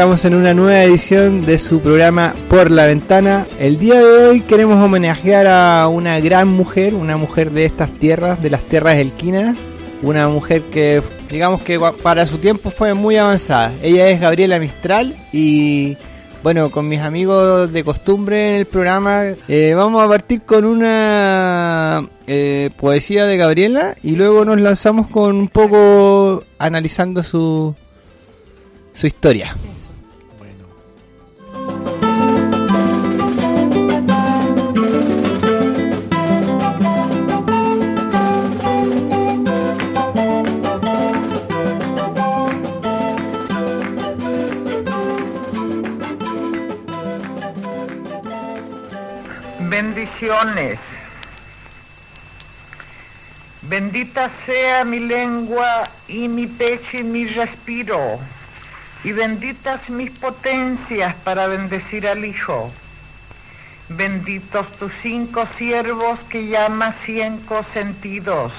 Estamos en una nueva edición de su programa Por la Ventana. El día de hoy queremos homenajear a una gran mujer, una mujer de estas tierras, de las tierras elquinas. Una mujer que, digamos que para su tiempo fue muy avanzada. Ella es Gabriela Mistral y, bueno, con mis amigos de costumbre en el programa, eh, vamos a partir con una eh, poesía de Gabriela y luego nos lanzamos con un poco analizando su, su historia. Bendita sea mi lengua y mi pecho y mi respiro, y benditas mis potencias para bendecir al Hijo. Benditos tus cinco siervos que llamas cinco sentidos,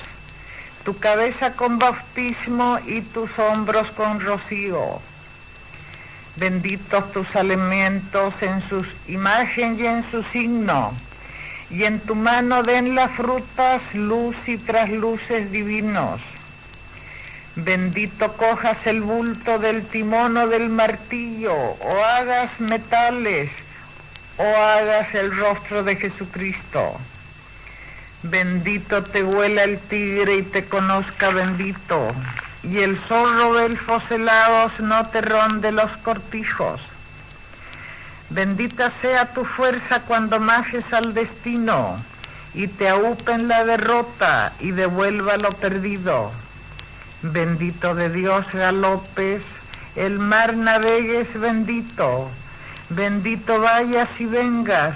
tu cabeza con bautismo y tus hombros con rocío. Benditos tus alimentos en sus imagen y en su signo, y en tu mano den las frutas luz y trasluces divinos. Bendito cojas el bulto del timón o del martillo, o hagas metales, o hagas el rostro de Jesucristo. Bendito te huela el tigre y te conozca bendito y el zorro del foselados no te ronde los cortijos. Bendita sea tu fuerza cuando majes al destino y te aupen la derrota y devuelva lo perdido. Bendito de Dios galopes, el mar navegues bendito, bendito vayas y vengas,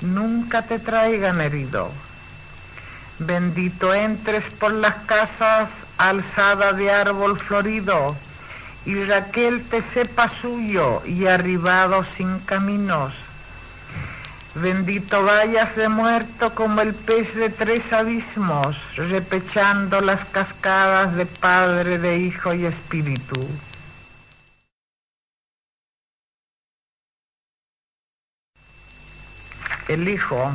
nunca te traigan herido. Bendito entres por las casas alzada de árbol florido, y Raquel te sepa suyo y arribado sin caminos. Bendito vayas de muerto como el pez de tres abismos, repechando las cascadas de Padre, de Hijo y Espíritu. El Hijo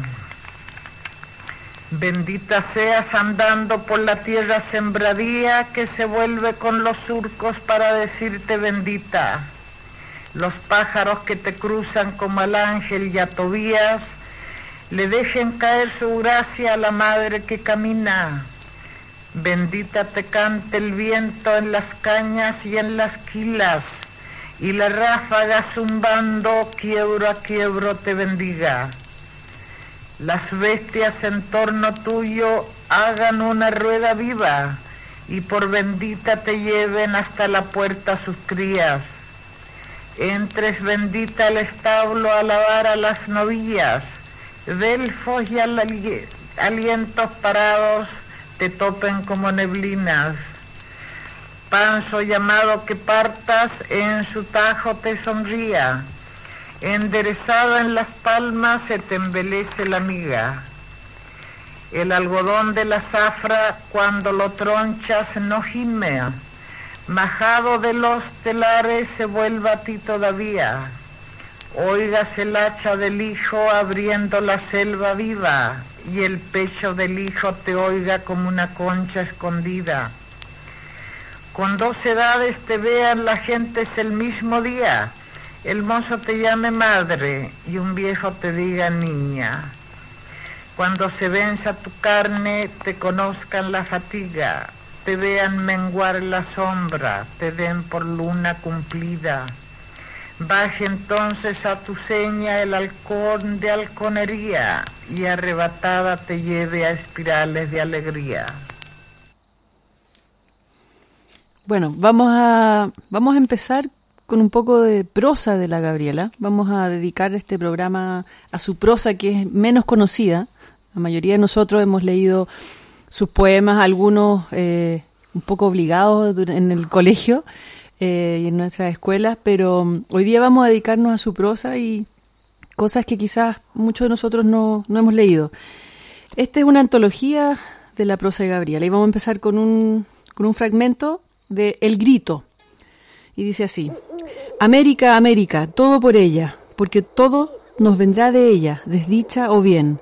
Bendita seas andando por la tierra sembradía que se vuelve con los surcos para decirte bendita. Los pájaros que te cruzan como al ángel y a Tobías, le dejen caer su gracia a la madre que camina. Bendita te cante el viento en las cañas y en las quilas, y la ráfaga zumbando quiebro a quiebro te bendiga las bestias en torno tuyo hagan una rueda viva y por bendita te lleven hasta la puerta sus crías. Entres bendita al establo a lavar a las novillas, delfos y alientos parados te topen como neblinas. Panzo llamado que partas en su tajo te sonría enderezada en las palmas se te embelece la miga. El algodón de la zafra cuando lo tronchas no gime, majado de los telares se vuelva a ti todavía. Oigas el hacha del hijo abriendo la selva viva y el pecho del hijo te oiga como una concha escondida. Con dos edades te vean la gente es el mismo día el mozo te llame madre y un viejo te diga niña. Cuando se venza tu carne, te conozcan la fatiga, te vean menguar la sombra, te den por luna cumplida. Baje entonces a tu seña el halcón de halconería y arrebatada te lleve a espirales de alegría. Bueno, vamos a, vamos a empezar con un poco de prosa de la Gabriela. Vamos a dedicar este programa a su prosa que es menos conocida. La mayoría de nosotros hemos leído sus poemas, algunos eh, un poco obligados en el colegio eh, y en nuestras escuelas, pero um, hoy día vamos a dedicarnos a su prosa y cosas que quizás muchos de nosotros no, no hemos leído. Esta es una antología de la prosa de Gabriela y vamos a empezar con un, con un fragmento de El Grito. Y dice así, América, América, todo por ella, porque todo nos vendrá de ella, desdicha o bien.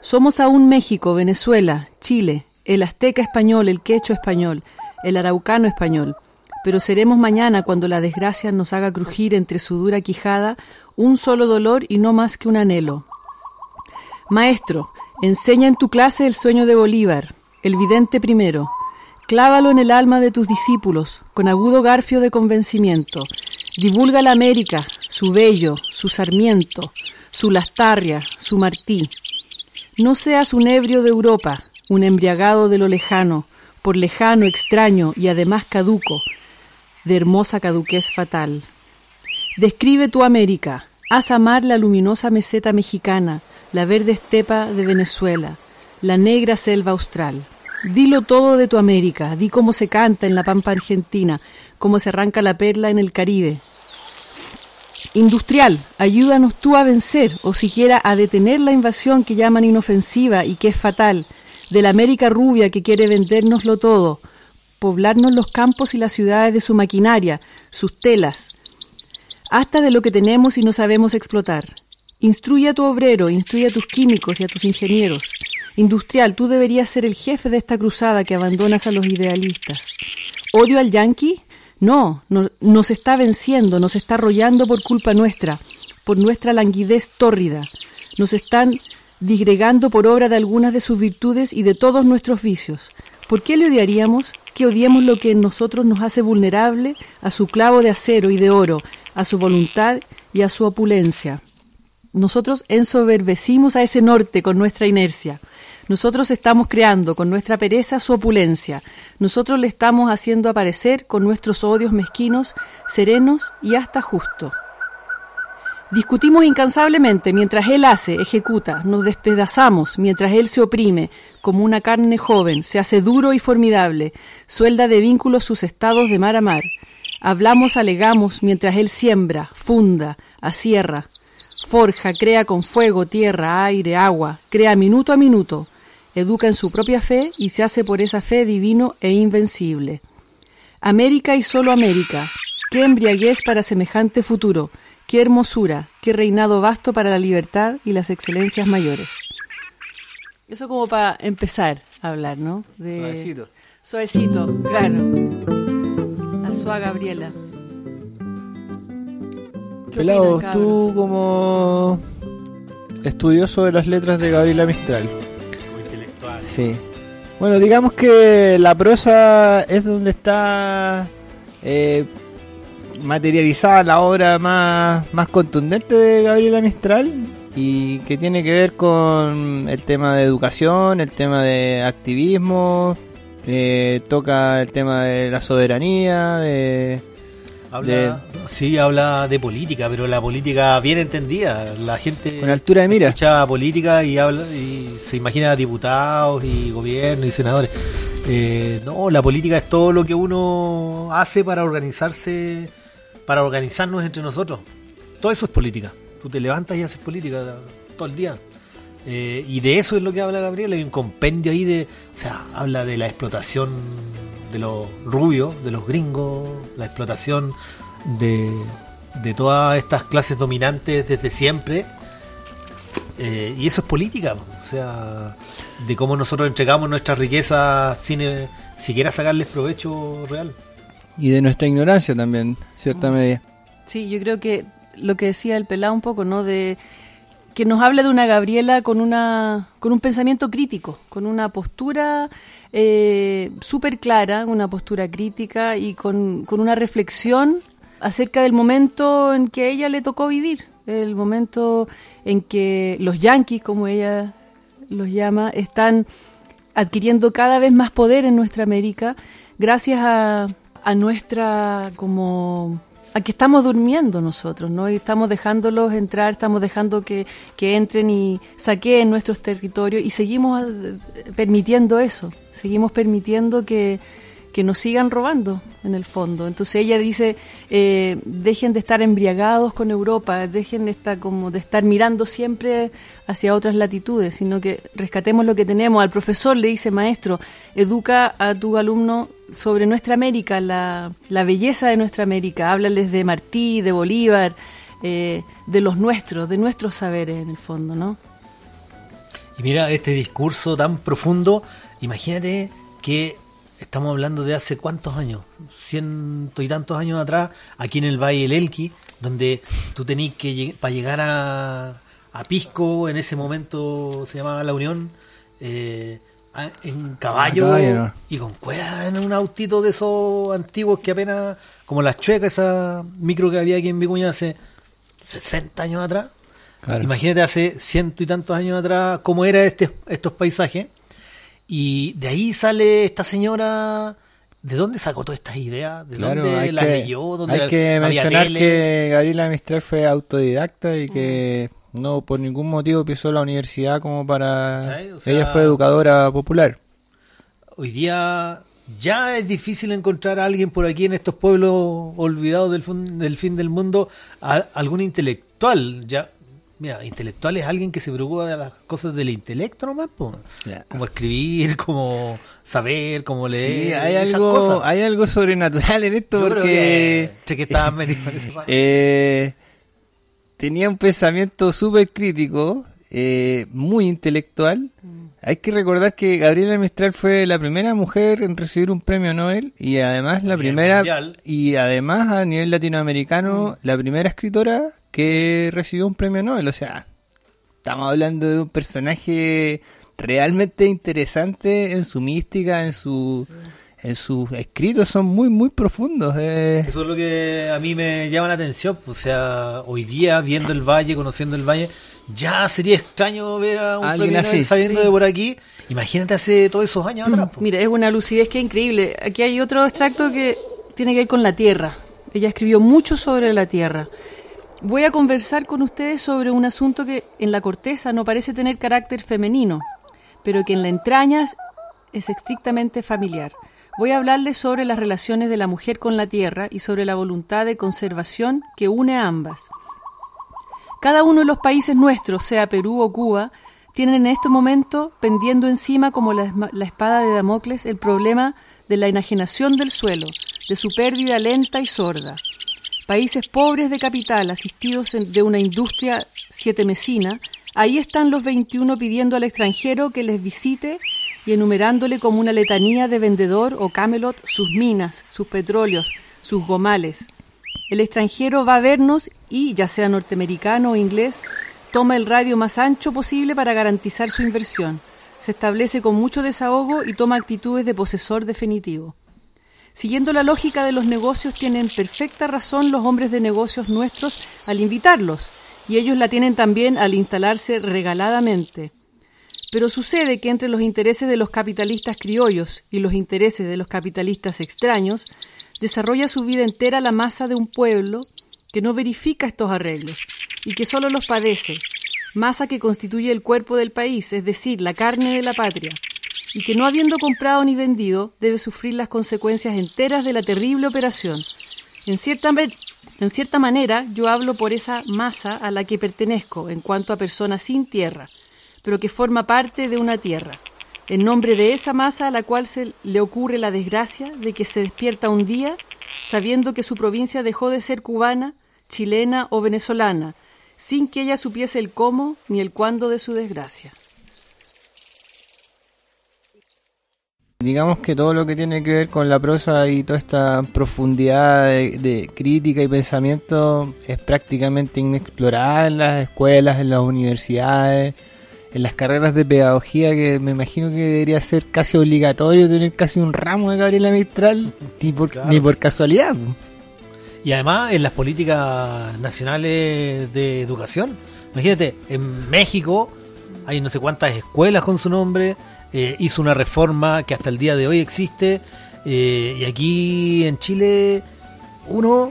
Somos aún México, Venezuela, Chile, el azteca español, el quecho español, el araucano español, pero seremos mañana cuando la desgracia nos haga crujir entre su dura quijada un solo dolor y no más que un anhelo. Maestro, enseña en tu clase el sueño de Bolívar, el vidente primero, Clávalo en el alma de tus discípulos, con agudo garfio de convencimiento. Divulga la América, su vello, su sarmiento, su lastarria, su martí. No seas un ebrio de Europa, un embriagado de lo lejano, por lejano, extraño y además caduco, de hermosa caduquez fatal. Describe tu América, haz amar la luminosa meseta mexicana, la verde estepa de Venezuela, la negra selva austral. Dilo todo de tu América, di cómo se canta en la pampa argentina, cómo se arranca la perla en el Caribe. Industrial, ayúdanos tú a vencer o siquiera a detener la invasión que llaman inofensiva y que es fatal, de la América rubia que quiere vendérnoslo todo, poblarnos los campos y las ciudades de su maquinaria, sus telas, hasta de lo que tenemos y no sabemos explotar. Instruye a tu obrero, instruye a tus químicos y a tus ingenieros. Industrial, tú deberías ser el jefe de esta cruzada que abandonas a los idealistas. ¿Odio al yanqui? No, no, nos está venciendo, nos está arrollando por culpa nuestra, por nuestra languidez tórrida. Nos están disgregando por obra de algunas de sus virtudes y de todos nuestros vicios. ¿Por qué le odiaríamos? Que odiemos lo que en nosotros nos hace vulnerable a su clavo de acero y de oro, a su voluntad y a su opulencia. Nosotros ensoberbecimos a ese norte con nuestra inercia. Nosotros estamos creando con nuestra pereza su opulencia. Nosotros le estamos haciendo aparecer con nuestros odios mezquinos, serenos y hasta justo. Discutimos incansablemente mientras Él hace, ejecuta, nos despedazamos mientras Él se oprime, como una carne joven, se hace duro y formidable, suelda de vínculos sus estados de mar a mar. Hablamos, alegamos, mientras Él siembra, funda, asierra, forja, crea con fuego, tierra, aire, agua, crea minuto a minuto, educa en su propia fe y se hace por esa fe divino e invencible. América y solo América, qué embriaguez para semejante futuro, qué hermosura, qué reinado vasto para la libertad y las excelencias mayores. Eso como para empezar a hablar, ¿no? De... Suavecito. Suavecito, claro. A Sua Gabriela. Pelado, tú como estudioso de las letras de Gabriela Mistral. Sí. Bueno, digamos que la prosa es donde está eh, materializada la obra más, más contundente de Gabriela Mistral y que tiene que ver con el tema de educación, el tema de activismo, eh, toca el tema de la soberanía, de Habla, Sí, habla de política, pero la política bien entendida. La gente con altura de mira. escucha política y habla y se imagina diputados y gobiernos y senadores. Eh, no, la política es todo lo que uno hace para organizarse, para organizarnos entre nosotros. Todo eso es política. Tú te levantas y haces política todo el día. Eh, y de eso es lo que habla Gabriel. Hay un compendio ahí de, o sea, habla de la explotación de los rubios, de los gringos, la explotación de, de todas estas clases dominantes desde siempre. Eh, y eso es política, o sea, de cómo nosotros entregamos nuestra riqueza sin eh, siquiera sacarles provecho real. Y de nuestra ignorancia también, cierta mm. medida. Sí, yo creo que lo que decía el pelado un poco, ¿no? De que nos habla de una Gabriela con una con un pensamiento crítico, con una postura eh, súper clara, una postura crítica y con, con una reflexión acerca del momento en que ella le tocó vivir, el momento en que los yanquis, como ella los llama, están adquiriendo cada vez más poder en nuestra América gracias a, a nuestra como a que estamos durmiendo nosotros, ¿no? Y estamos dejándolos entrar, estamos dejando que, que entren y saqueen nuestros territorios y seguimos eh, permitiendo eso, seguimos permitiendo que, que nos sigan robando en el fondo. Entonces ella dice, eh, dejen de estar embriagados con Europa, dejen de estar, como de estar mirando siempre hacia otras latitudes, sino que rescatemos lo que tenemos. Al profesor le dice, maestro, educa a tu alumno sobre nuestra América, la, la belleza de nuestra América, háblales de Martí, de Bolívar, eh, de los nuestros, de nuestros saberes en el fondo, ¿no? Y mira, este discurso tan profundo, imagínate que estamos hablando de hace cuántos años, ciento y tantos años atrás, aquí en el Valle del Elqui, donde tú tenías que, para llegar a, a, Pisco, en ese momento se llamaba La Unión, eh, en caballo, caballo y con cuerdas en un autito de esos antiguos que apenas, como las chuecas, esa micro que había aquí en Vicuña hace 60 años atrás. Imagínate hace ciento y tantos años atrás cómo era este, estos paisajes y de ahí sale esta señora. ¿De dónde sacó todas estas ideas? ¿De dónde las leyó? ¿Dónde hay que mencionar que Gabriela Mistral fue autodidacta y que mm. No por ningún motivo pisó la universidad como para... Ella fue educadora popular. Hoy día ya es difícil encontrar a alguien por aquí en estos pueblos olvidados del, del fin del mundo, algún intelectual. Ya Mira, intelectual es alguien que se preocupa de las cosas del intelecto nomás, como escribir, como saber, como leer. Sí, hay algo, hay algo sobrenatural en esto porque que, estaba metido en ese tenía un pensamiento súper crítico, eh, muy intelectual. Mm. Hay que recordar que Gabriela Mistral fue la primera mujer en recibir un premio Nobel y además la primera y además a nivel latinoamericano mm. la primera escritora que recibió un premio Nobel. O sea, estamos hablando de un personaje realmente interesante en su mística, en su... En sus escritos son muy, muy profundos. Eh. Eso es lo que a mí me llama la atención. O sea, hoy día, viendo el valle, conociendo el valle, ya sería extraño ver a un premio saliendo de por aquí. Imagínate hace todos esos años atrás. Mira, es una lucidez que es increíble. Aquí hay otro extracto que tiene que ver con la tierra. Ella escribió mucho sobre la tierra. Voy a conversar con ustedes sobre un asunto que en la corteza no parece tener carácter femenino, pero que en la entraña es estrictamente familiar. Voy a hablarles sobre las relaciones de la mujer con la tierra y sobre la voluntad de conservación que une a ambas. Cada uno de los países nuestros, sea Perú o Cuba, tienen en este momento pendiendo encima como la, espada de Damocles el problema de la enajenación del suelo, de su pérdida lenta y sorda países pobres de capital, asistidos de una industria siete mesina, ahí están los 21 pidiendo al extranjero que les visite y enumerándole como una letanía de vendedor o Camelot sus minas, sus petróleos, sus gomales. El extranjero va a vernos y, ya sea norteamericano o inglés, toma el radio más ancho posible para garantizar su inversión. Se establece con mucho desahogo y toma actitudes de posesor definitivo. Siguiendo la lógica de los negocios, tienen perfecta razón los hombres de negocios nuestros al invitarlos, y ellos la tienen también al instalarse regaladamente. Pero sucede que entre los intereses de los capitalistas criollos y los intereses de los capitalistas extraños, desarrolla su vida entera la masa de un pueblo que no verifica estos arreglos y que solo los padece, masa que constituye el cuerpo del país, es decir, la carne de la patria, y que no habiendo comprado ni vendido debe sufrir las consecuencias enteras de la terrible operación. En cierta, en cierta manera yo hablo por esa masa a la que pertenezco en cuanto a persona sin tierra, pero que forma parte de una tierra, en nombre de esa masa a la cual se le ocurre la desgracia de que se despierta un día sabiendo que su provincia dejó de ser cubana, chilena o venezolana, sin que ella supiese el cómo ni el cuándo de su desgracia. Digamos que todo lo que tiene que ver con la prosa y toda esta profundidad de, crítica y pensamiento es prácticamente inexplorada en las escuelas, en las universidades, en las carreras de pedagogía, que me imagino que debería ser casi obligatorio tener casi un ramo de Gabriela Mistral, ni por, ni por casualidad. Y además en las políticas nacionales de educación. Imagínate, en México hay no sé cuántas escuelas con su nombre, eh, hizo una reforma que hasta el día de hoy existe, eh, y aquí en Chile, uno,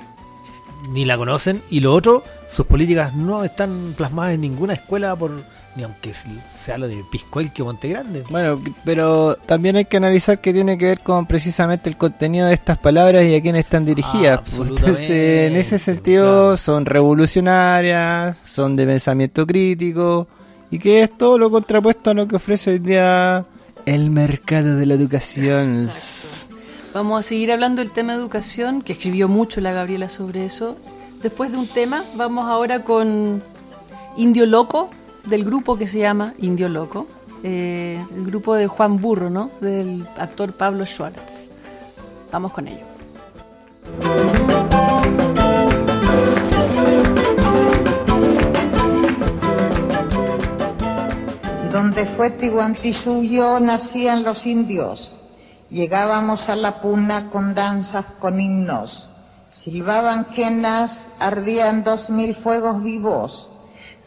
ni la conocen, y lo otro, sus políticas no están plasmadas en ninguna escuela por ni aunque se habla de Piscoelque o Monte Grande. Bueno, pero también hay que analizar que tiene que ver con precisamente el contenido de estas palabras y a quién están dirigidas. Ah, Entonces, en ese sentido, claro. son revolucionarias, son de pensamiento crítico y que es todo lo contrapuesto a lo que ofrece hoy día el mercado de la educación. Vamos a seguir hablando del tema de educación, que escribió mucho la Gabriela sobre eso. Después de un tema, vamos ahora con Indio Loco, del grupo que se llama Indio Loco, eh, el grupo de Juan Burro, ¿no? Del actor Pablo Schwartz. Vamos con ello. Donde fue Tiguantisuyo nacían los indios. Llegábamos a la puna con danzas, con himnos. Silbaban quenas, ardían dos mil fuegos vivos.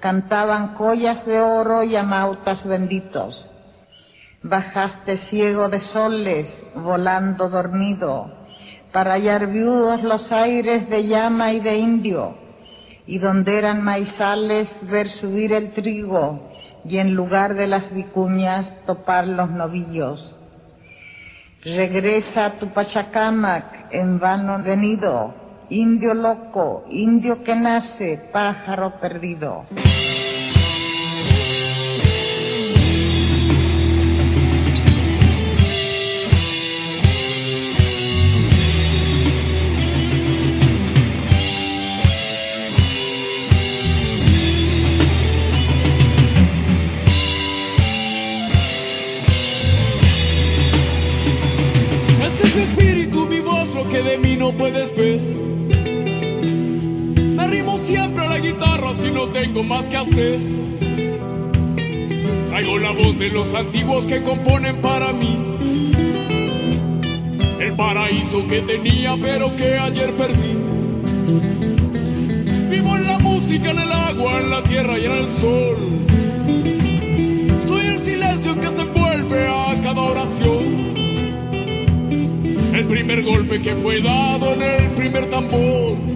Cantaban collas de oro y amautas benditos. Bajaste ciego de soles, volando dormido, para hallar viudos los aires de llama y de indio, y donde eran maizales ver subir el trigo, y en lugar de las vicuñas topar los novillos. Regresa a tu Pachacamac, en vano venido, indio loco, indio que nace, pájaro perdido. Este espíritu, mi voz, lo que de mí no puedes ver. Siempre la guitarra si no tengo más que hacer. Traigo la voz de los antiguos que componen para mí. El paraíso que tenía pero que ayer perdí. Vivo en la música, en el agua, en la tierra y en el sol. Soy el silencio que se envuelve a cada oración. El primer golpe que fue dado en el primer tambor.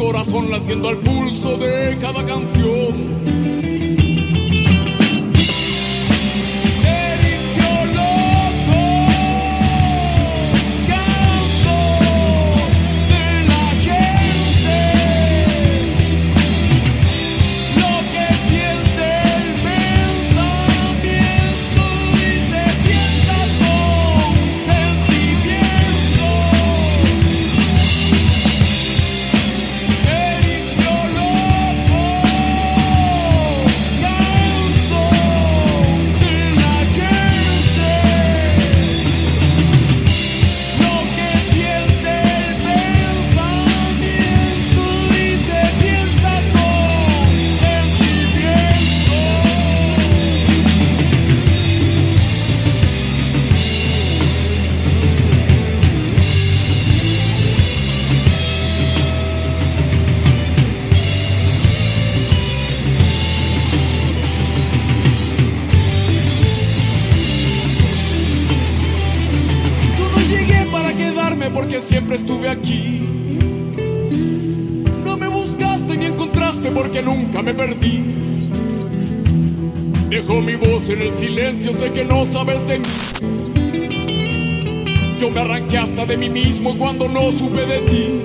Corazón latiendo al pulso de cada canción. Porque siempre estuve aquí. No me buscaste ni encontraste porque nunca me perdí. Dejo mi voz en el silencio, sé que no sabes de mí. Yo me arranqué hasta de mí mismo cuando no supe de ti.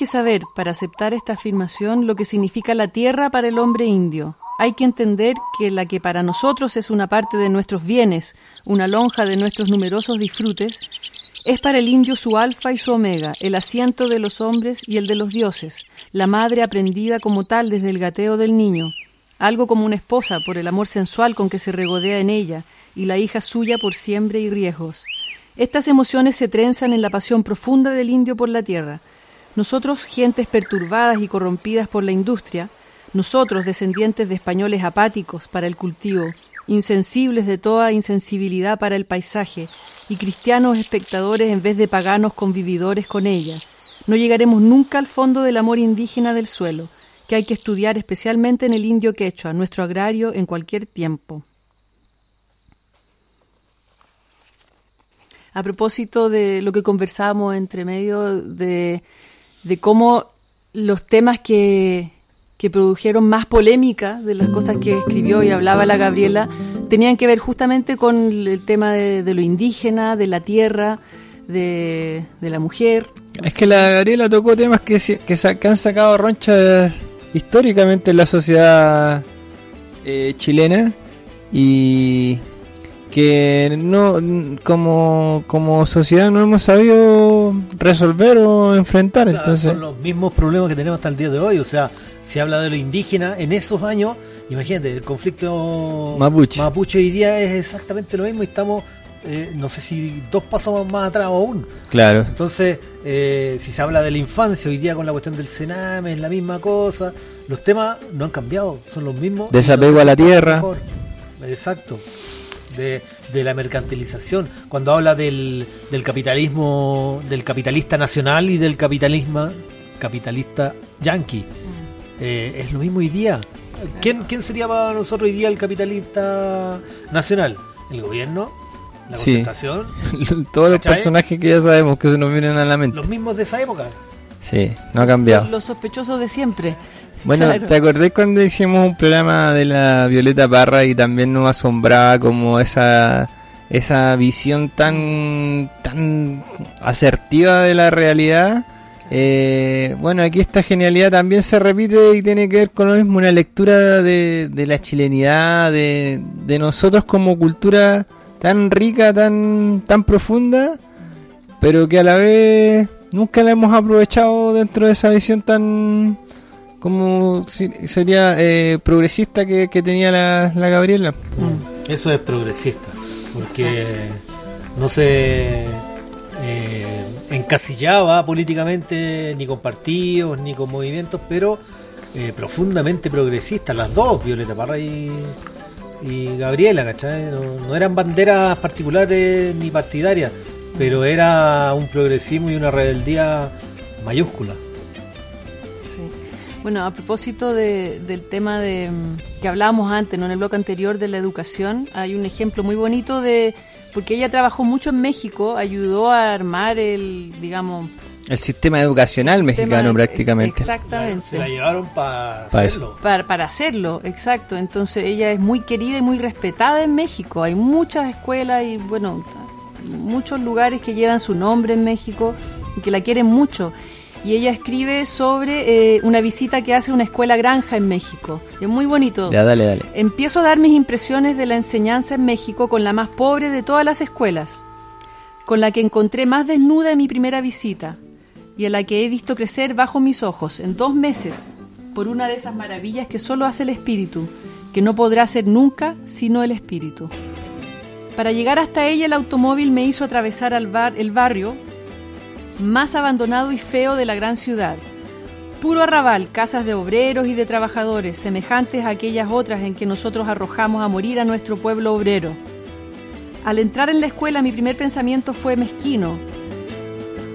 Que saber, para aceptar esta afirmación, lo que significa la tierra para el hombre indio. Hay que entender que la que para nosotros es una parte de nuestros bienes, una lonja de nuestros numerosos disfrutes, es para el indio su alfa y su omega, el asiento de los hombres y el de los dioses, la madre aprendida como tal desde el gateo del niño, algo como una esposa por el amor sensual con que se regodea en ella, y la hija suya por siembre y riesgos. Estas emociones se trenzan en la pasión profunda del indio por la tierra. Nosotros, gentes perturbadas y corrompidas por la industria, nosotros, descendientes de españoles apáticos para el cultivo, insensibles de toda insensibilidad para el paisaje, y cristianos espectadores en vez de paganos convividores con ella, no llegaremos nunca al fondo del amor indígena del suelo, que hay que estudiar especialmente en el indio quechua, nuestro agrario en cualquier tiempo. A propósito de lo que conversábamos entre medio de, de cómo los temas que, que produjeron más polémica de las cosas que escribió y hablaba la Gabriela tenían que ver justamente con el tema de, lo indígena, de la tierra, de, la mujer. Es que la Gabriela tocó temas que, que, han sacado ronchas históricamente en la sociedad eh, chilena y que no como, como sociedad no hemos sabido resolver o enfrentar. Entonces... Son los mismos problemas que tenemos hasta el día de hoy. O sea, se habla de lo indígena en esos años. Imagínate, el conflicto mapuche, mapuche hoy día es exactamente lo mismo y estamos, eh, no sé si dos pasos más atrás aún. Claro. Entonces, eh, si se habla de la infancia hoy día con la cuestión del cename, es la misma cosa. Los temas no han cambiado, son los mismos. Desapego a la tierra. Exacto de, la mercantilización, cuando habla del, del capitalismo, del capitalista nacional y del capitalismo capitalista yanqui. Mm. Eh, es lo mismo hoy día. ¿Quién, ¿Quién sería para nosotros hoy día el capitalista nacional? ¿El gobierno? ¿La concentración? Todos los personajes que ya sabemos que se nos vienen a la mente. Los mismos de esa época. Sí, no ha cambiado. Los sospechosos de siempre. Bueno, ¿te acordás cuando hicimos un programa de la Violeta Parra y también nos asombraba como esa esa visión tan tan asertiva de la realidad? Eh, bueno, aquí esta genialidad también se repite y tiene que ver con lo mismo, una lectura de, de la chilenidad, de, de nosotros como cultura tan rica, tan, tan profunda, pero que a la vez nunca la hemos aprovechado dentro de esa visión tan como sería eh, progresista que, tenía la, Gabriela. Mm. Eso es progresista, porque no se eh, encasillaba políticamente ni con partidos ni con movimientos, pero eh, profundamente progresista, las dos, Violeta Parra y, Gabriela, ¿cachai? no eran banderas particulares ni partidarias, pero era un progresismo y una rebeldía mayúscula. Bueno, a propósito del tema de que hablábamos antes, ¿no? en el bloque anterior de la educación, hay un ejemplo muy bonito de porque ella trabajó mucho en México, ayudó a armar el, digamos, el sistema educacional mexicano prácticamente. Exactamente. Se la llevaron para hacerlo. Para, para, hacerlo, exacto. Entonces ella es muy querida y muy respetada en México. Hay muchas escuelas y, bueno, muchos lugares que llevan su nombre en México y que la quieren mucho y ella escribe sobre eh, una visita que hace a una escuela granja en México. Es muy bonito. Ya, dale, dale. Empiezo a dar mis impresiones de la enseñanza en México con la más pobre de todas las escuelas, con la que encontré más desnuda en mi primera visita y a la que he visto crecer bajo mis ojos en dos meses por una de esas maravillas que solo hace el espíritu, que no podrá hacer nunca sino el espíritu. Para llegar hasta ella el automóvil me hizo atravesar al bar, el barrio más abandonado y feo de la gran ciudad. Puro arrabal, casas de obreros y de trabajadores, semejantes a aquellas otras en que nosotros arrojamos a morir a nuestro pueblo obrero. Al entrar en la escuela mi primer pensamiento fue mezquino.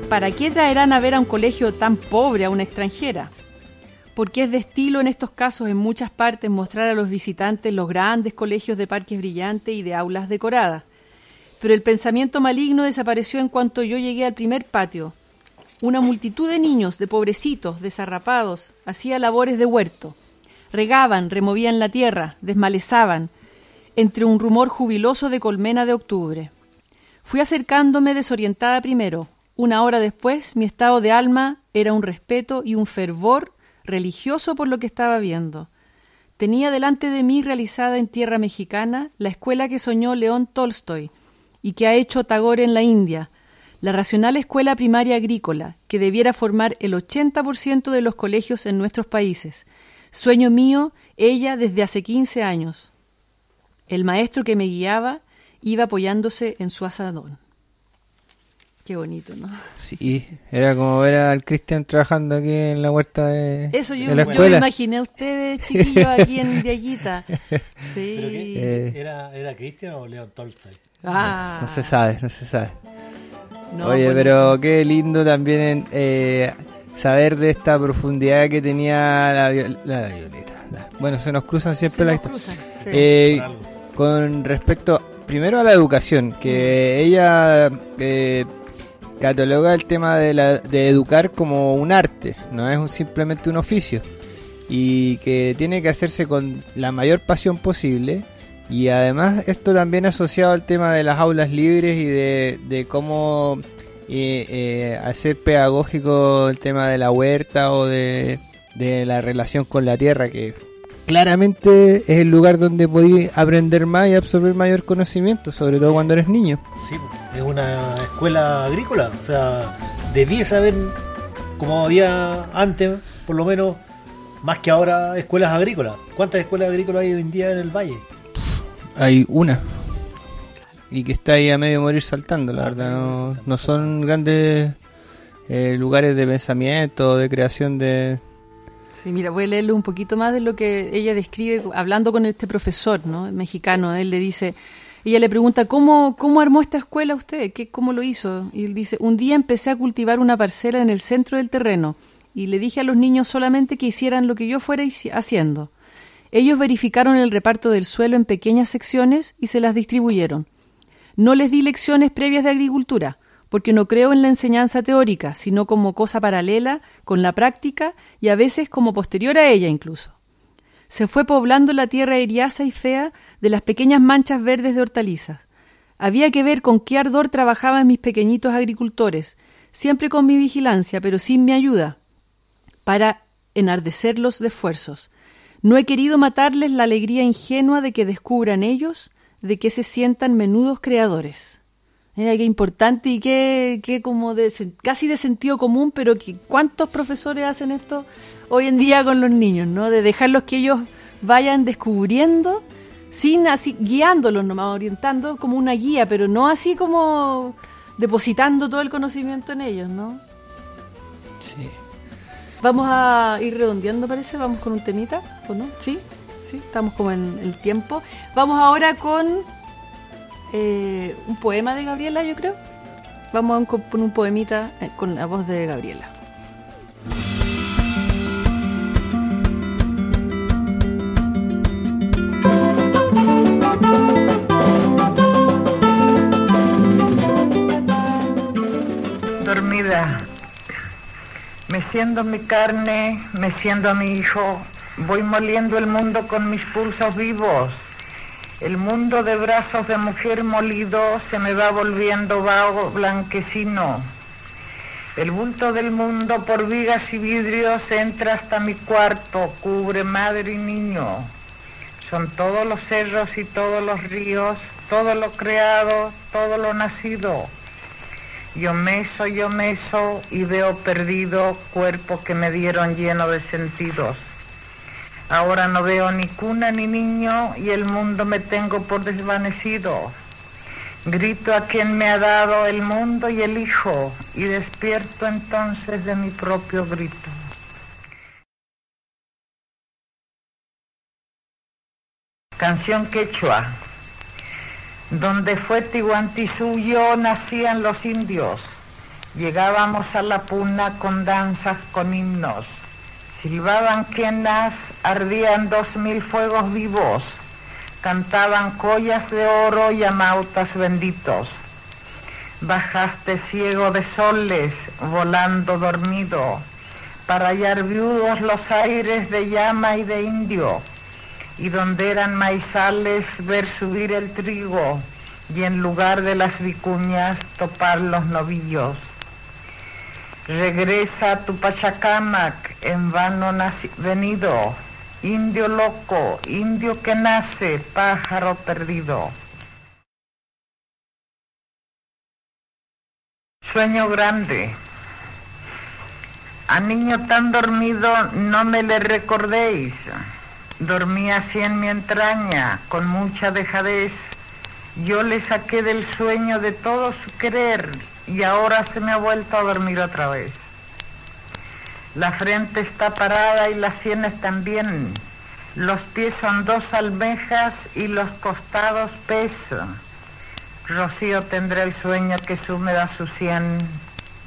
¿Para qué traerán a ver a un colegio tan pobre a una extranjera? Porque es de estilo en estos casos en muchas partes mostrar a los visitantes los grandes colegios de parques brillantes y de aulas decoradas pero el pensamiento maligno desapareció en cuanto yo llegué al primer patio. Una multitud de niños, de pobrecitos, desarrapados, hacía labores de huerto. Regaban, removían la tierra, desmalezaban, entre un rumor jubiloso de colmena de octubre. Fui acercándome desorientada primero. Una hora después, mi estado de alma era un respeto y un fervor religioso por lo que estaba viendo. Tenía delante de mí realizada en tierra mexicana la escuela que soñó León Tolstoy y que ha hecho Tagore en la India, la racional escuela primaria agrícola, que debiera formar el 80% de los colegios en nuestros países. Sueño mío, ella desde hace 15 años. El maestro que me guiaba iba apoyándose en su asadón. Qué bonito, ¿no? Sí, era como ver al Cristian trabajando aquí en la huerta de, Eso yo, de la yo me imaginé a ustedes, chiquillos, aquí en Villaguita. ¿Pero Sí. qué? Eh. ¿Era, ¿Era Cristian o León Tolstoy? Ah, No se sabe, no se sabe. no, Oye, pero qué lindo también eh, saber de esta profundidad que tenía la, Viol- la Violeta. Bueno, se nos cruzan siempre Se las nos historias. cruzan, sí. Eh, con respecto primero a la educación, que ella eh, cataloga el tema de, la, de educar como un arte, no es un- simplemente un oficio, y que tiene que hacerse con la mayor pasión posible. Y además esto también asociado al tema de las aulas libres y de, de cómo eh, eh, hacer pedagógico el tema de la huerta o de, de la relación con la tierra, que claramente es el lugar donde podéis aprender más y absorber mayor conocimiento, sobre todo cuando eres niño. Sí, es una escuela agrícola. O sea, debía saber, como había antes, por lo menos, más que ahora, escuelas agrícolas. ¿Cuántas escuelas agrícolas hay hoy en día en el valle? Hay una. Y que está ahí a medio morir saltando, la verdad. No, no son grandes eh, lugares de pensamiento, de creación de... Sí, mira, voy a leerle un poquito más de lo que ella describe hablando con este profesor, ¿no? Mexicano. Él le dice, ella le pregunta, ¿cómo, cómo armó esta escuela usted? ¿Qué, ¿Cómo lo hizo? Y él dice, un día empecé a cultivar una parcela en el centro del terreno y le dije a los niños solamente que hicieran lo que yo fuera haciendo. Ellos verificaron el reparto del suelo en pequeñas secciones y se las distribuyeron. No les di lecciones previas de agricultura, porque no creo en la enseñanza teórica, sino como cosa paralela con la práctica y a veces como posterior a ella incluso. Se fue poblando la tierra eriaza y fea de las pequeñas manchas verdes de hortalizas. Había que ver con qué ardor trabajaban mis pequeñitos agricultores, siempre con mi vigilancia, pero sin mi ayuda, para enardecerlos de esfuerzos. No he querido matarles la alegría ingenua de que descubran ellos, de que se sientan menudos creadores. Mira qué importante y qué, qué como de, casi de sentido común, pero que cuántos profesores hacen esto hoy en día con los niños, ¿no? De dejarlos que ellos vayan descubriendo, sin guiándolos nomás, orientando como una guía, pero no así como depositando todo el conocimiento en ellos, ¿no? Sí. Vamos a ir redondeando, parece. Vamos con un temita, ¿o no? Sí, sí, estamos como en el tiempo. Vamos ahora con eh, un poema de Gabriela, yo creo. Vamos a con un poemita eh, con la voz de Gabriela. Meciendo mi carne, meciendo a mi hijo, voy moliendo el mundo con mis pulsos vivos. El mundo de brazos de mujer molido se me va volviendo vago blanquecino. El bulto del mundo por vigas y vidrios entra hasta mi cuarto, cubre madre y niño. Son todos los cerros y todos los ríos, todo lo creado, todo lo nacido. Yo meso, yo meso y veo perdido cuerpo que me dieron lleno de sentidos. Ahora no veo ni cuna ni niño y el mundo me tengo por desvanecido. Grito a quien me ha dado el mundo y el hijo y despierto entonces de mi propio grito. Canción quechua. Donde fue Tihuantisuyo nacían los indios. Llegábamos a la puna con danzas, con himnos. Silbaban quenas, ardían dos mil fuegos vivos. Cantaban collas de oro y amautas benditos. Bajaste ciego de soles, volando dormido, para hallar viudos los aires de llama y de indio y donde eran maizales ver subir el trigo y en lugar de las vicuñas topar los novillos. Regresa a tu Pachacamac, en vano venido, indio loco, indio que nace, pájaro perdido. Sueño grande. A niño tan dormido no me le recordéis. Dormía así en mi entraña, con mucha dejadez. Yo le saqué del sueño de todo su querer y ahora se me ha vuelto a dormir otra vez. La frente está parada y las sienes también. Los pies son dos almejas y los costados peso. Rocío tendrá el sueño que sume da su sien.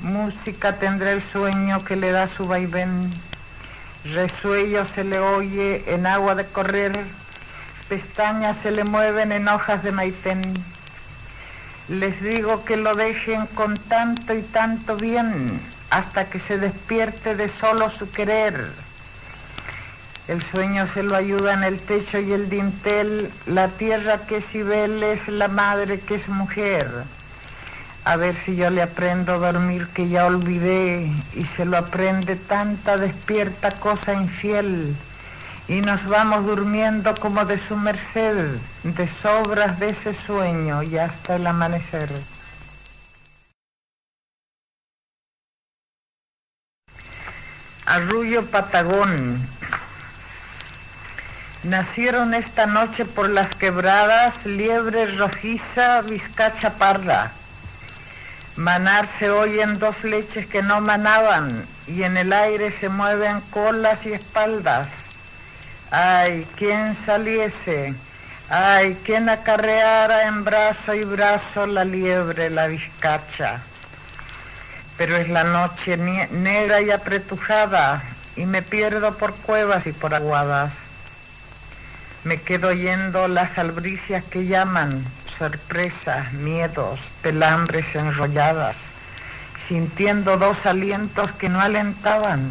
Música tendrá el sueño que le da su vaivén. Resuello se le oye en agua de correr. Pestañas se le mueven en hojas de maitén les digo que lo dejen con tanto y tanto bien hasta que se despierte de solo su querer. El sueño se lo ayuda en el techo y el dintel, la tierra que es Ibel es la madre que es mujer. A ver si yo le aprendo a dormir que ya olvidé y se lo aprende tanta despierta cosa infiel y nos vamos durmiendo como de su merced, de sobras de ese sueño y hasta el amanecer. Arrullo Patagón. Nacieron esta noche por las quebradas liebre rojiza, vizcacha parda. Manar se oyen dos leches que no manaban y en el aire se mueven colas y espaldas Ay, quien saliese, ay, quien acarreara en brazo y brazo la liebre, la vizcacha. Pero es la noche negra y apretujada y me pierdo por cuevas y por aguadas. Me quedo oyendo las albricias que llaman, sorpresas, miedos, pelambres enrolladas, sintiendo dos alientos que no alentaban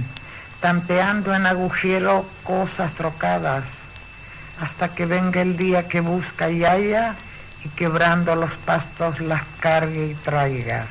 tanteando en agujero cosas trocadas, hasta que venga el día que busca y haya, y quebrando los pastos las cargue y traiga.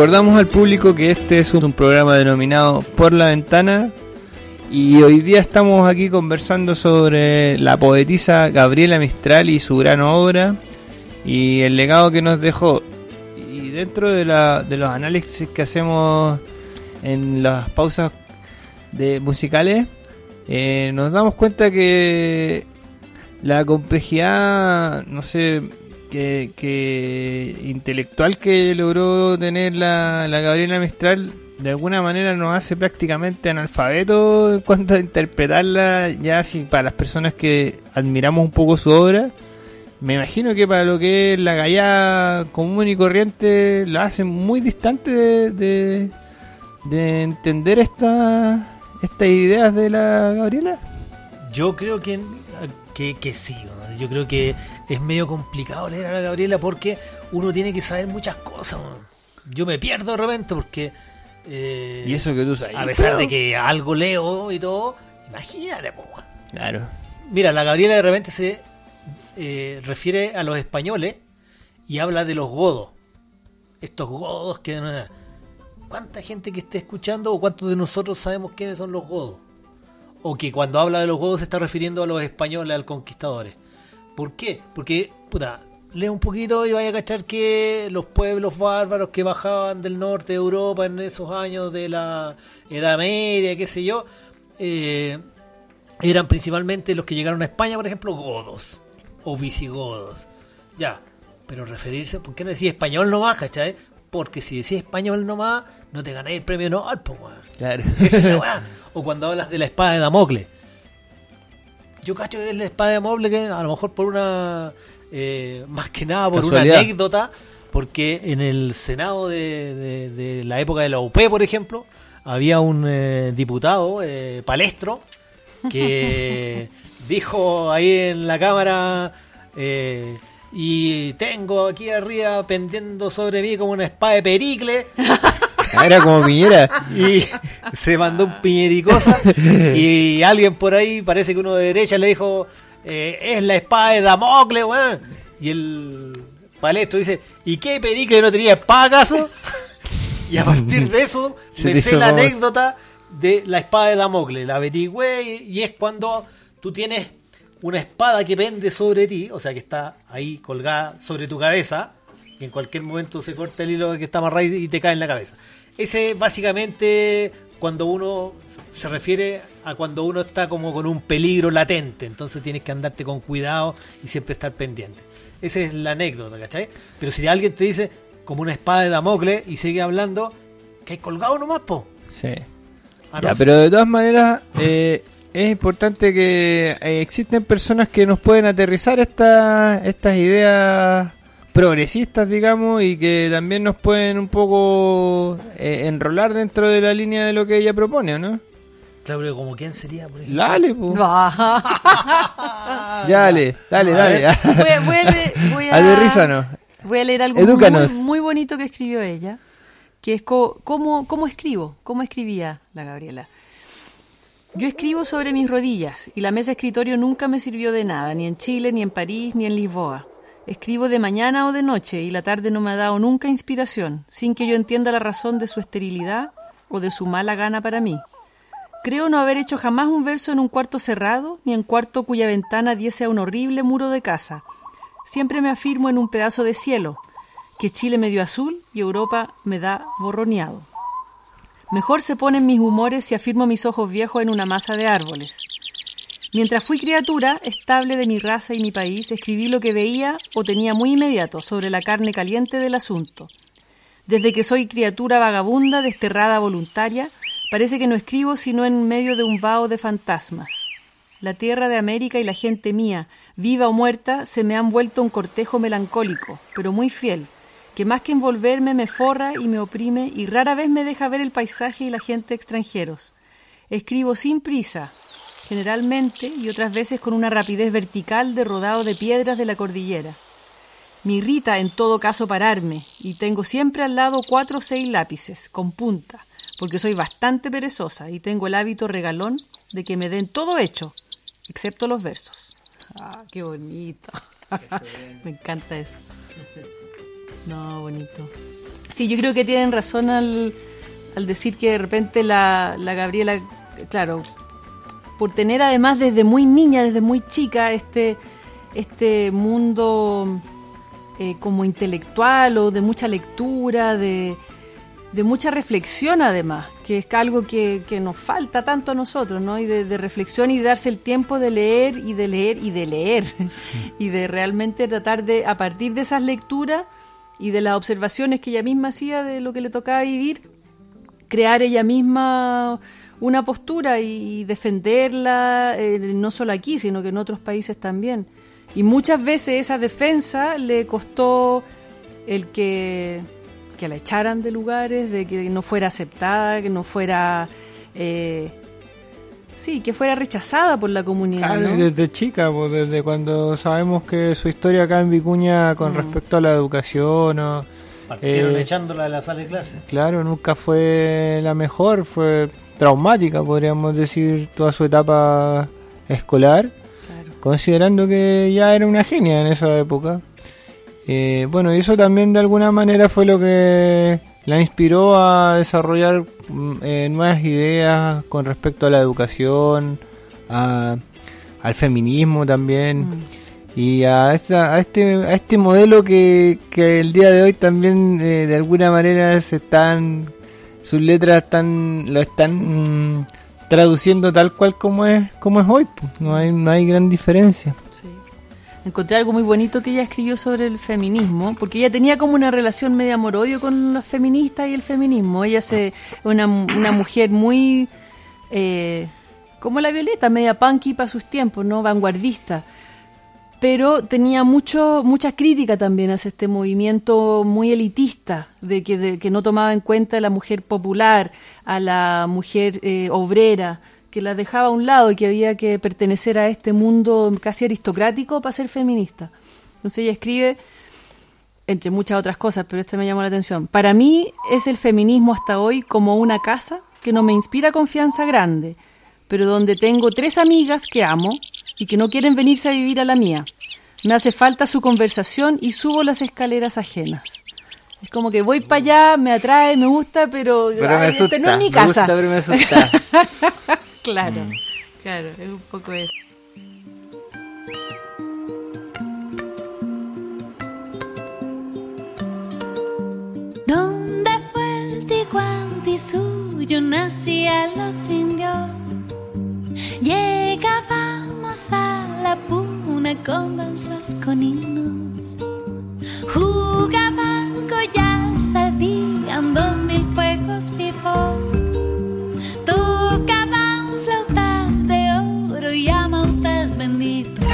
Recordamos al público que este es un programa denominado Por la Ventana y hoy día estamos aquí conversando sobre la poetisa Gabriela Mistral y su gran obra y el legado que nos dejó. Y dentro de, los análisis que hacemos en las pausas de musicales, eh, nos damos cuenta que la complejidad, no sé, que, que intelectual que logró tener la, la Gabriela Mistral de alguna manera nos hace prácticamente analfabeto en cuanto a interpretarla ya si para las personas que admiramos un poco su obra me imagino que para lo que es la gallada común y corriente la hace muy distante de, de, de entender esta, estas ideas de la Gabriela Yo creo que, que, que sí. Yo creo que es medio complicado leer a la Gabriela porque uno tiene que saber muchas cosas. Yo me pierdo de repente porque... eh, y eso que tú sabes A pesar de que algo leo y todo, imagínate, po, claro Mira, la Gabriela de repente se eh, refiere a los españoles y habla de los godos. Estos godos que... ¿Cuánta gente que esté escuchando o cuántos de nosotros sabemos quiénes son los godos? O que cuando habla de los godos se está refiriendo a los españoles, a los conquistadores. ¿Por qué? Porque, puta, lee un poquito y vaya a cachar que los pueblos bárbaros que bajaban del norte de Europa en esos años de la Edad Media, qué sé yo, eh, eran principalmente los que llegaron a España, por ejemplo, godos o visigodos. Ya, pero referirse, ¿por qué no decís español nomás, cachai? Porque si decís español nomás, no te ganáis el premio Nobel, pues, weón. claro. O cuando hablas de la espada de Damocles. Yo cacho que es la espada de Damocles que a lo mejor por una... eh, más que nada por una anécdota, porque en el Senado de, de- de la época de la UP, por ejemplo, había un eh, diputado, eh, Palestro, que dijo ahí en la cámara... eh, y tengo aquí arriba pendiendo sobre mí como una espada de pericle era como Piñera y se mandó un piñericosa y alguien por ahí, parece que uno de derecha le dijo, eh, es la espada de Damocles, weón. Y el palestro dice, ¿y qué pericle no tenía espada acaso? Y a partir de eso Se me sé la como- anécdota de la espada de Damocles. La averigüé y es cuando tú tienes una espada que pende sobre ti, o sea que está ahí colgada sobre tu cabeza, y en cualquier momento se corta el hilo que está amarrado y te cae en la cabeza. Ese básicamente cuando uno se refiere a cuando uno está como con un peligro latente, entonces tienes que andarte con cuidado y siempre estar pendiente. Esa es la anécdota, ¿cachai? Pero si alguien te dice como una espada de Damocles y sigue hablando, que hay colgado nomás, po. sí Ah, Ya, pero de todas maneras eh, es importante que eh, existen personas que nos pueden aterrizar estas estas ideas progresistas, digamos, y que también nos pueden un poco eh, enrolar dentro de la línea de lo que ella propone, ¿o ¿no? Claro, pero como quién sería, por ejemplo. Dale, po. Ah. Dale, dale, dale. Voy a- voy a leer- voy a- Aterrízanos. Voy a leer algo muy, muy bonito que escribió ella, que es co- cómo, cómo escribo, cómo escribía la Gabriela. Yo escribo sobre mis rodillas y la mesa de escritorio nunca me sirvió de nada, ni en Chile, ni en París, ni en Lisboa. Escribo de mañana o de noche y la tarde no me ha dado nunca inspiración, sin que yo entienda la razón de su esterilidad o de su mala gana para mí. Creo no haber hecho jamás un verso en un cuarto cerrado, ni en cuarto cuya ventana diese a un horrible muro de casa. Siempre me afirmo en un pedazo de cielo, que Chile me dio azul y Europa me da borroneado. Mejor se ponen mis humores si afirmo mis ojos viejos en una masa de árboles. Mientras fui criatura, estable de mi raza y mi país, escribí lo que veía o tenía muy inmediato sobre la carne caliente del asunto. Desde que soy criatura vagabunda, desterrada voluntaria, parece que no escribo sino en medio de un vaho de fantasmas. La tierra de América y la gente mía, viva o muerta, se me han vuelto un cortejo melancólico, pero muy fiel, que más que envolverme me forra y me oprime y rara vez me deja ver el paisaje y la gente extranjeros. Escribo sin prisa, generalmente y otras veces con una rapidez vertical de rodado de piedras de la cordillera. Me irrita en todo caso pararme y tengo siempre al lado cuatro o seis lápices con punta, porque soy bastante perezosa y tengo el hábito regalón de que me den todo hecho, excepto los versos. Ah, qué bonito. me encanta eso. No, bonito. Sí, yo creo que tienen razón al, al decir que de repente la, la Gabriela, claro, por tener además desde muy niña, desde muy chica, este, este mundo eh, como intelectual o de mucha lectura, de, de mucha reflexión además, que es algo que, que nos falta tanto a nosotros, ¿no? Y de, de, reflexión y de darse el tiempo de leer y de leer y de leer y de realmente tratar de, a partir de esas lecturas y de las observaciones que ella misma hacía de lo que le tocaba vivir, crear ella misma una postura y, defenderla, eh, no solo aquí, sino que en otros países también. Y muchas veces esa defensa le costó el que que la echaran de lugares, de que no fuera aceptada, que no fuera... Eh, sí, que fuera rechazada por la comunidad. Claro, ¿no? desde chica, pues, desde cuando sabemos que su historia acá en Vicuña con Mm. respecto a la educación o... Partieron Eh, echándola de la sala de clase. Claro, nunca fue la mejor, fue traumática, podríamos decir, toda su etapa escolar, Claro. considerando que ya era una genia en esa época. Eh, bueno, y eso también de alguna manera fue lo que la inspiró a desarrollar mm, eh, nuevas ideas con respecto a la educación, a- al feminismo también Mm. y a, esta, a este a este modelo que, que el día de hoy también eh, de alguna manera se están sus letras están lo están traduciendo tal cual como es como es hoy pues. no hay no hay gran diferencia. Encontré algo muy bonito que ella escribió sobre el feminismo, porque ella tenía como una relación media amor-odio con las feministas y el feminismo. Ella se una, una mujer muy eh, como la Violeta, media punky para sus tiempos, no vanguardista. Pero tenía mucho mucha crítica también hacia este movimiento muy elitista, de que, de que no tomaba en cuenta a la mujer popular, a la mujer eh, obrera, que la dejaba a un lado y que había que pertenecer a este mundo casi aristocrático para ser feminista. Entonces ella escribe, entre muchas otras cosas, pero esta me llamó la atención. Para mí es el feminismo hasta hoy como una casa que no me inspira confianza grande, pero donde tengo tres amigas que amo y que no quieren venirse a vivir a la mía. Me hace falta su conversación y subo las escaleras ajenas. Es como que voy para allá, me atrae, me gusta, pero, pero me ay, asusta este no es mi me casa. gusta pero me asusta Claro, Mm. claro, es un poco eso. ¿Dónde fue el Ticuanti suyo? Nacía los indios. Llegábamos a la puna con danzas con himnos. Jugaban collas, ardían dos mil fuegos vivos. Tocaban flautas de oro y amautas benditos.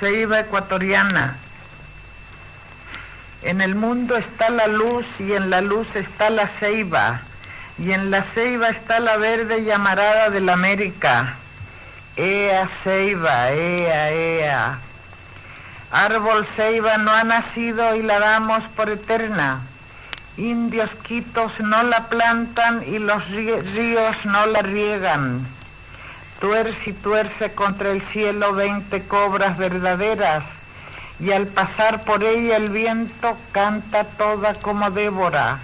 Ceiba ecuatoriana. En el mundo está la luz y en la luz está la ceiba y en la ceiba está la verde llamarada de la América. Ea ceiba, ea, ea. Árbol ceiba no ha nacido y la damos por eterna. Indios quitos no la plantan y los ríos no la riegan. Tuerce y tuerce contra el cielo veinte cobras verdaderas y al pasar por ella el viento canta toda como Débora.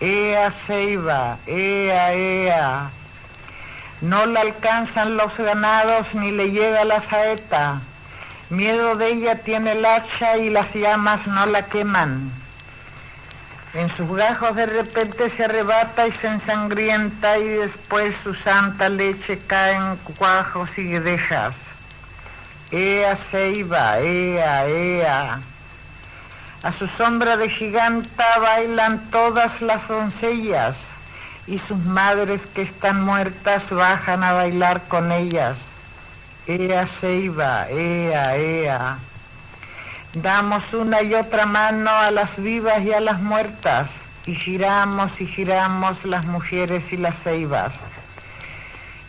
Ea ceiba, ea, ea. No la alcanzan los ganados ni le llega la saeta. Miedo de ella tiene el hacha y las llamas no la queman. En sus gajos de repente se arrebata y se ensangrienta y después su santa leche cae en cuajos y guedejas. Ea ceiba, ea, ea. A su sombra de giganta bailan todas las doncellas y sus madres que están muertas bajan a bailar con ellas. Ea ceiba, ea, ea. Damos una y otra mano a las vivas y a las muertas y giramos y giramos las mujeres y las ceibas.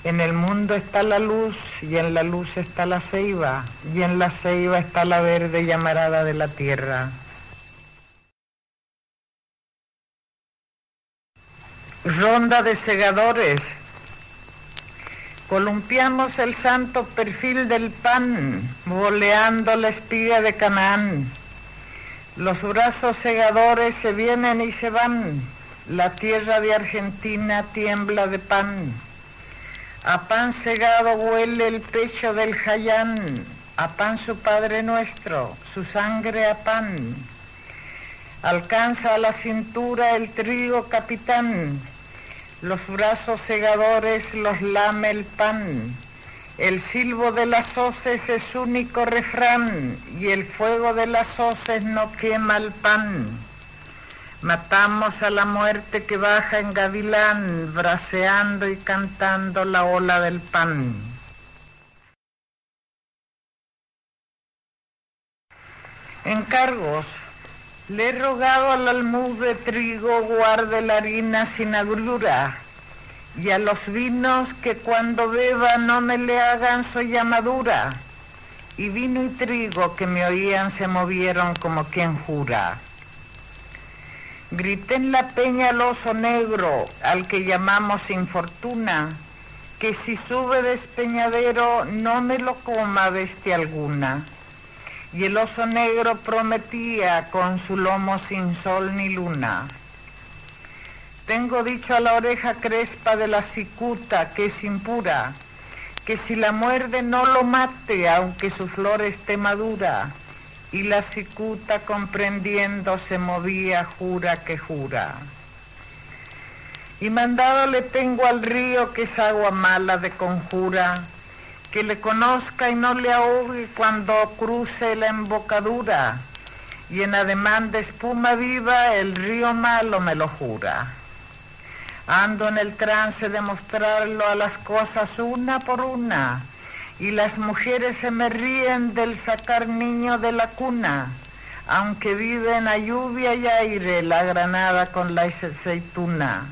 En el mundo está la luz y en la luz está la ceiba y en la ceiba está la verde llamarada de la tierra. Ronda de segadores. Columpiamos el santo perfil del pan, boleando la espiga de Canaán. Los brazos segadores se vienen y se van. La tierra de Argentina tiembla de pan. A pan segado huele el pecho del Jayán. A pan su Padre nuestro, su sangre a pan. Alcanza a la cintura el trigo capitán los brazos segadores los lame el pan. El silbo de las hoces es único refrán y el fuego de las hoces no quema el pan. Matamos a la muerte que baja en gavilán, braceando y cantando la ola del pan. Encargos. Le he rogado al almud de trigo guarde la harina sin agrura y a los vinos que cuando beba no me le hagan su llamadura. Y vino y trigo que me oían se movieron como quien jura. Grité en la peña al oso negro, al que llamamos infortuna, que si sube despeñadero no me lo coma bestia alguna y el oso negro prometía con su lomo sin sol ni luna. Tengo dicho a la oreja crespa de la cicuta que es impura, que si la muerde no lo mate aunque su flor esté madura. Y la cicuta comprendiendo se movía jura que jura. Y mandado le tengo al río que es agua mala de conjura, que le conozca y no le ahogue cuando cruce la embocadura, y en ademán de espuma viva el río malo me lo jura. Ando en el trance de mostrarlo a las cosas una por una, y las mujeres se me ríen del sacar niño de la cuna, aunque viven a lluvia y aire la granada con la aceituna.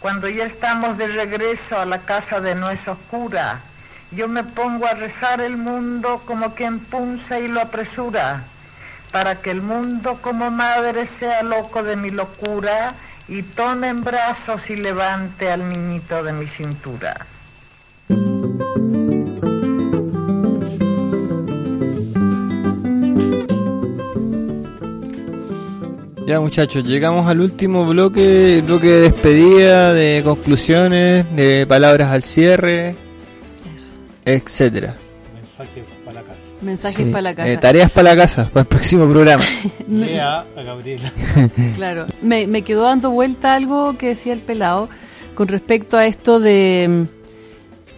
Cuando ya estamos de regreso a la casa de nuestra oscura, yo me pongo a rezar el mundo como quien punza y lo apresura, para que el mundo como madre sea loco de mi locura y tome en brazos y levante al niñito de mi cintura. Ya muchachos, llegamos al último bloque, bloque de despedida, de conclusiones, de palabras al cierre, Eso. etcétera. Mensaje para la casa. Mensajes Sí. para la casa. Eh, tareas para la casa, para el próximo programa. Lea a Gabriela. Claro, me, me quedó dando vuelta algo que decía el pelado con respecto a esto de,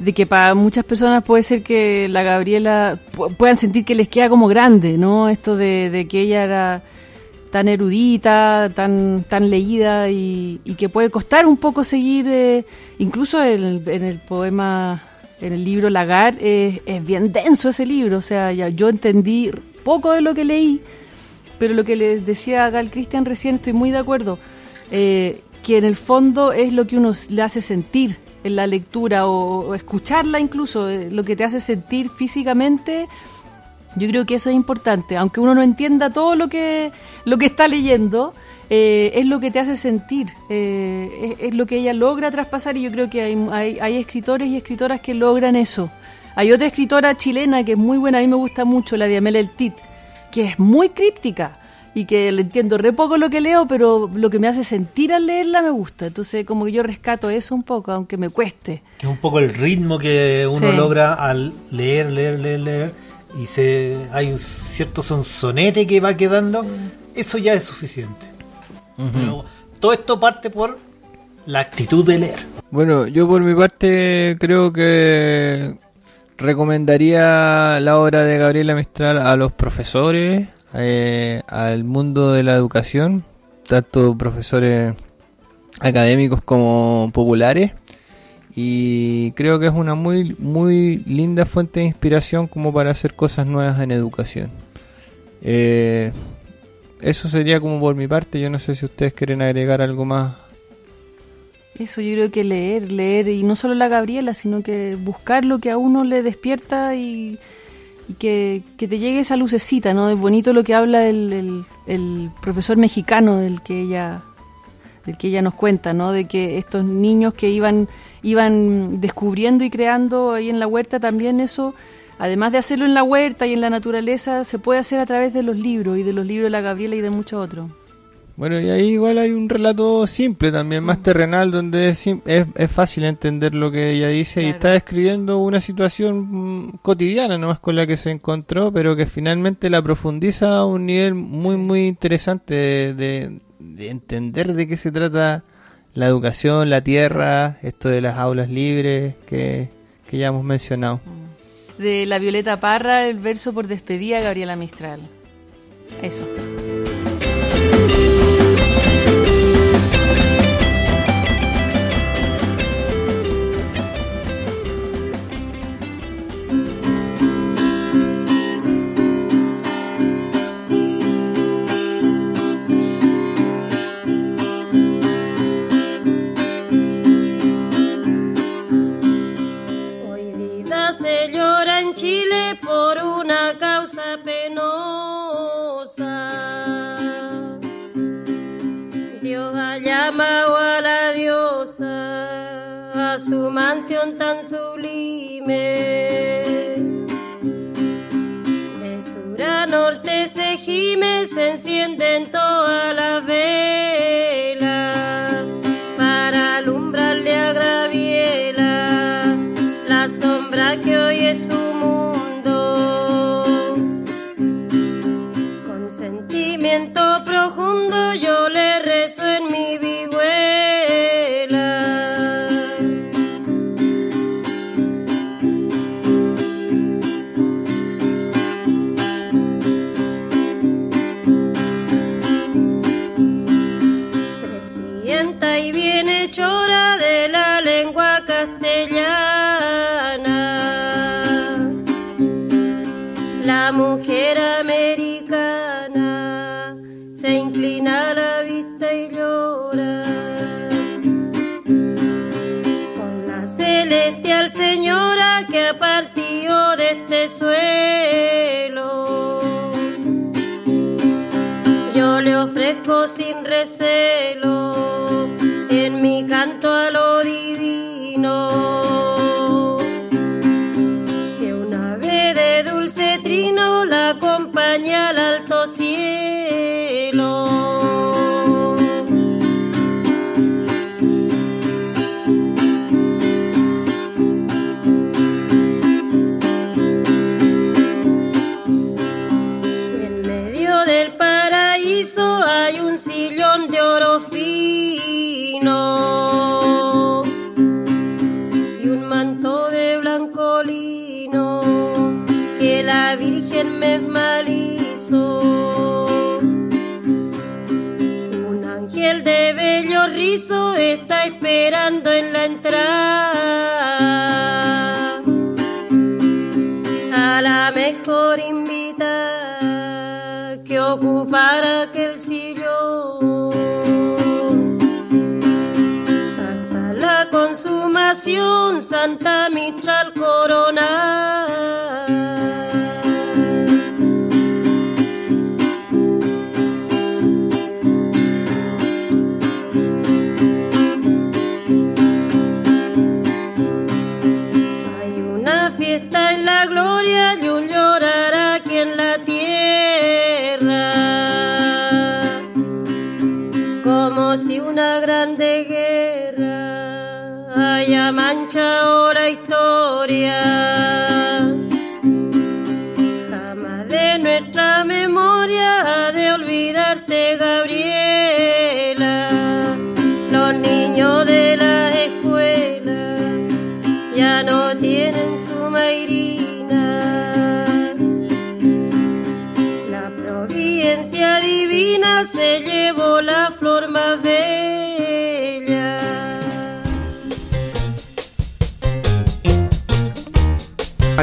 de que para muchas personas puede ser que la Gabriela pu- puedan sentir que les queda como grande, ¿no? Esto de, de que ella era tan erudita, tan, tan leída y, y que puede costar un poco seguir, eh, incluso en el, en el poema en el libro Lagar, es, es bien denso ese libro, o sea, ya yo entendí poco de lo que leí, pero lo que le decía Gal Cristian recién, estoy muy de acuerdo, eh, que en el fondo es lo que uno le hace sentir en la lectura o, escucharla incluso, eh, lo que te hace sentir físicamente. Yo creo que eso es importante, aunque uno no entienda todo lo que, lo que está leyendo, eh, es lo que te hace sentir, eh, es, es lo que ella logra traspasar y yo creo que hay, hay, hay escritores y escritoras que logran eso. Hay otra escritora chilena que es muy buena, a mí me gusta mucho, la de Amelia El Tit, que es muy críptica y que le entiendo re poco lo que leo, pero lo que me hace sentir al leerla me gusta. Entonces, como que yo rescato eso un poco, aunque me cueste. Que es un poco el ritmo que uno Sí. logra al leer, leer, leer, leer. Y se, hay un cierto sonsonete que va quedando. Eso ya es suficiente. Pero todo esto parte por la actitud de leer. Bueno, yo por mi parte creo que recomendaría la obra de Gabriela Mistral a los profesores, eh, al mundo de la educación, tanto profesores académicos como populares. Y creo que es una muy, muy linda fuente de inspiración como para hacer cosas nuevas en educación. Eh, eso sería como por mi parte. Yo no sé si ustedes quieren agregar algo más Eso yo creo que leer, leer, y no solo la Gabriela, sino que buscar lo que a uno le despierta y, que, que te llegue esa lucecita, ¿no? Es bonito lo que habla el, el- el profesor mexicano del que ella del que ella nos cuenta, ¿no? De que estos niños que iban iban descubriendo y creando ahí en la huerta también eso, además de hacerlo en la huerta y en la naturaleza, se puede hacer a través de los libros y de los libros de la Gabriela y de muchos otros. Bueno, y ahí igual hay un relato simple también, más terrenal, donde es, es, es fácil entender lo que ella dice y está describiendo una situación mm, cotidiana nomás con la que se encontró, pero que finalmente la profundiza a un nivel muy, muy interesante de, de- de entender de qué se trata la educación, la tierra, esto de las aulas libres que, que ya hemos mencionado. De la Violeta Parra, el verso por despedida, Gabriela Mistral. Eso. Mansión tan sublime. De sur a norte se gime, se encienden todas sin Santa Mistral Corona.